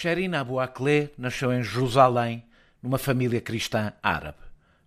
Sherin Abu Akleh nasceu em Jerusalém, numa família cristã árabe.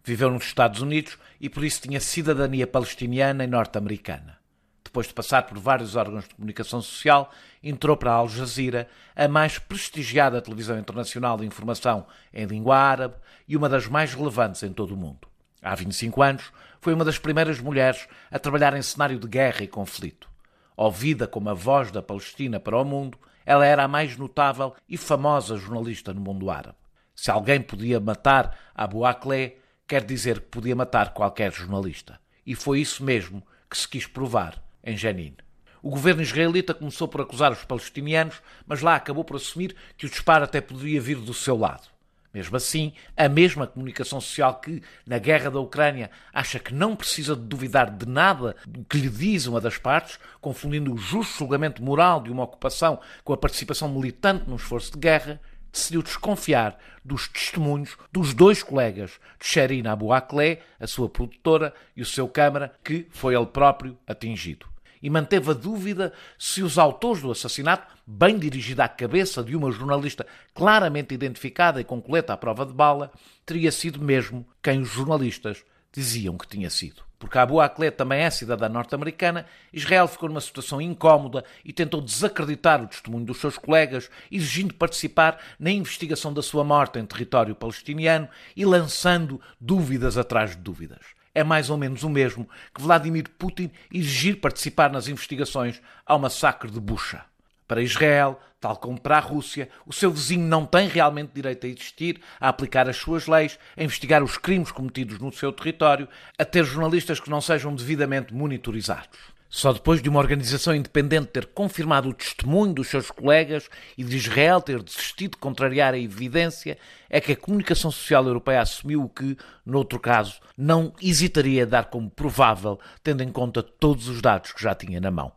Viveu nos Estados Unidos e por isso tinha cidadania palestiniana e norte-americana. Depois de passar por vários órgãos de comunicação social, entrou para a Al Jazeera, a mais prestigiada televisão internacional de informação em língua árabe e uma das mais relevantes em todo o mundo. Há 25 anos, foi uma das primeiras mulheres a trabalhar em cenário de guerra e conflito. Ouvida como a voz da Palestina para o mundo, ela era a mais notável e famosa jornalista no mundo árabe. Se alguém podia matar Abu Akleh, quer dizer que podia matar qualquer jornalista. E foi isso mesmo que se quis provar em Jenin. O governo israelita começou por acusar os palestinianos, mas lá acabou por assumir que o disparo até poderia vir do seu lado. Mesmo assim, a mesma comunicação social que, na guerra da Ucrânia, acha que não precisa de duvidar de nada que lhe diz uma das partes, confundindo o justo julgamento moral de uma ocupação com a participação militante num esforço de guerra, decidiu desconfiar dos testemunhos dos dois colegas de Sherin Abu Akleh, a sua produtora, e o seu câmara, que foi ele próprio atingido e manteve a dúvida se os autores do assassinato, bem dirigido à cabeça de uma jornalista claramente identificada e com coleta à prova de bala, teria sido mesmo quem os jornalistas diziam que tinha sido. Porque Abu Akleh também é cidadã norte-americana, Israel ficou numa situação incómoda e tentou desacreditar o testemunho dos seus colegas, exigindo participar na investigação da sua morte em território palestiniano e lançando dúvidas atrás de dúvidas é mais ou menos o mesmo que Vladimir Putin exigir participar nas investigações ao massacre de Bucha. Para Israel, tal como para a Rússia, o seu vizinho não tem realmente direito a existir, a aplicar as suas leis, a investigar os crimes cometidos no seu território, a ter jornalistas que não sejam devidamente monitorizados. Só depois de uma organização independente ter confirmado o testemunho dos seus colegas e de Israel ter desistido de contrariar a evidência, é que a comunicação social europeia assumiu o que, noutro caso, não hesitaria a dar como provável, tendo em conta todos os dados que já tinha na mão.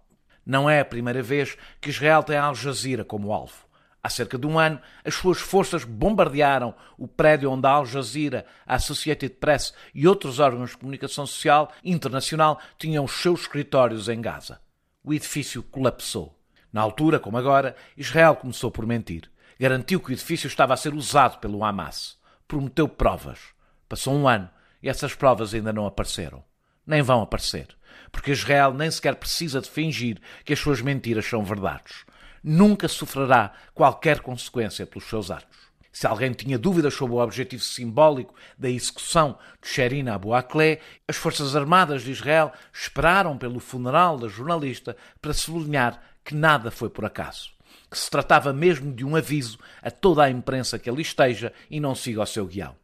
Não é a primeira vez que Israel tem Al Jazeera como alvo. Há cerca de um ano, as suas forças bombardearam o prédio onde a Al Jazeera, a Associated Press e outros órgãos de comunicação social internacional tinham os seus escritórios em Gaza. O edifício colapsou. Na altura, como agora, Israel começou por mentir. Garantiu que o edifício estava a ser usado pelo Hamas. Prometeu provas. Passou um ano e essas provas ainda não apareceram. Nem vão aparecer. Porque Israel nem sequer precisa de fingir que as suas mentiras são verdades nunca sofrerá qualquer consequência pelos seus atos. Se alguém tinha dúvidas sobre o objetivo simbólico da execução de Sherin Abu Akleh, as Forças Armadas de Israel esperaram pelo funeral da jornalista para sublinhar que nada foi por acaso. Que se tratava mesmo de um aviso a toda a imprensa que ali esteja e não siga o seu guião.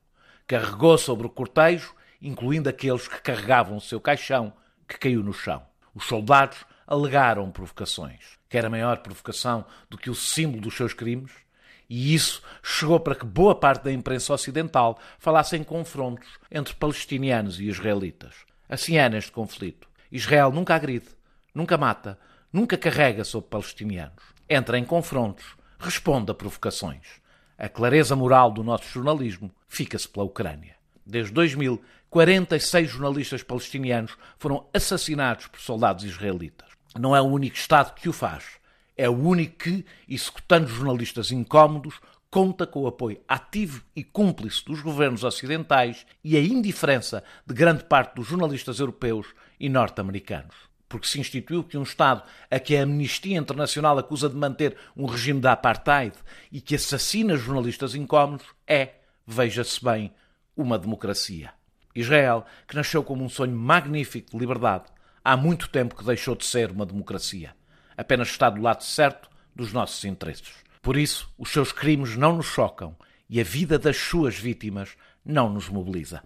Carregou sobre o cortejo, incluindo aqueles que carregavam o seu caixão, que caiu no chão. Os soldados alegaram provocações que era maior provocação do que o símbolo dos seus crimes, e isso chegou para que boa parte da imprensa ocidental falasse em confrontos entre palestinianos e israelitas. Assim é neste conflito. Israel nunca agride, nunca mata, nunca carrega sobre palestinianos. Entra em confrontos, responde a provocações. A clareza moral do nosso jornalismo fica-se pela Ucrânia. Desde 2000, 46 jornalistas palestinianos foram assassinados por soldados israelitas não é o único Estado que o faz. É o único que, executando jornalistas incómodos, conta com o apoio ativo e cúmplice dos governos ocidentais e a indiferença de grande parte dos jornalistas europeus e norte-americanos. Porque se instituiu que um Estado a que a Amnistia Internacional acusa de manter um regime de apartheid e que assassina jornalistas incómodos é, veja-se bem, uma democracia. Israel, que nasceu como um sonho magnífico de liberdade, há muito tempo que deixou de ser uma democracia. Apenas está do lado certo dos nossos interesses. Por isso, os seus crimes não nos chocam e a vida das suas vítimas não nos mobiliza.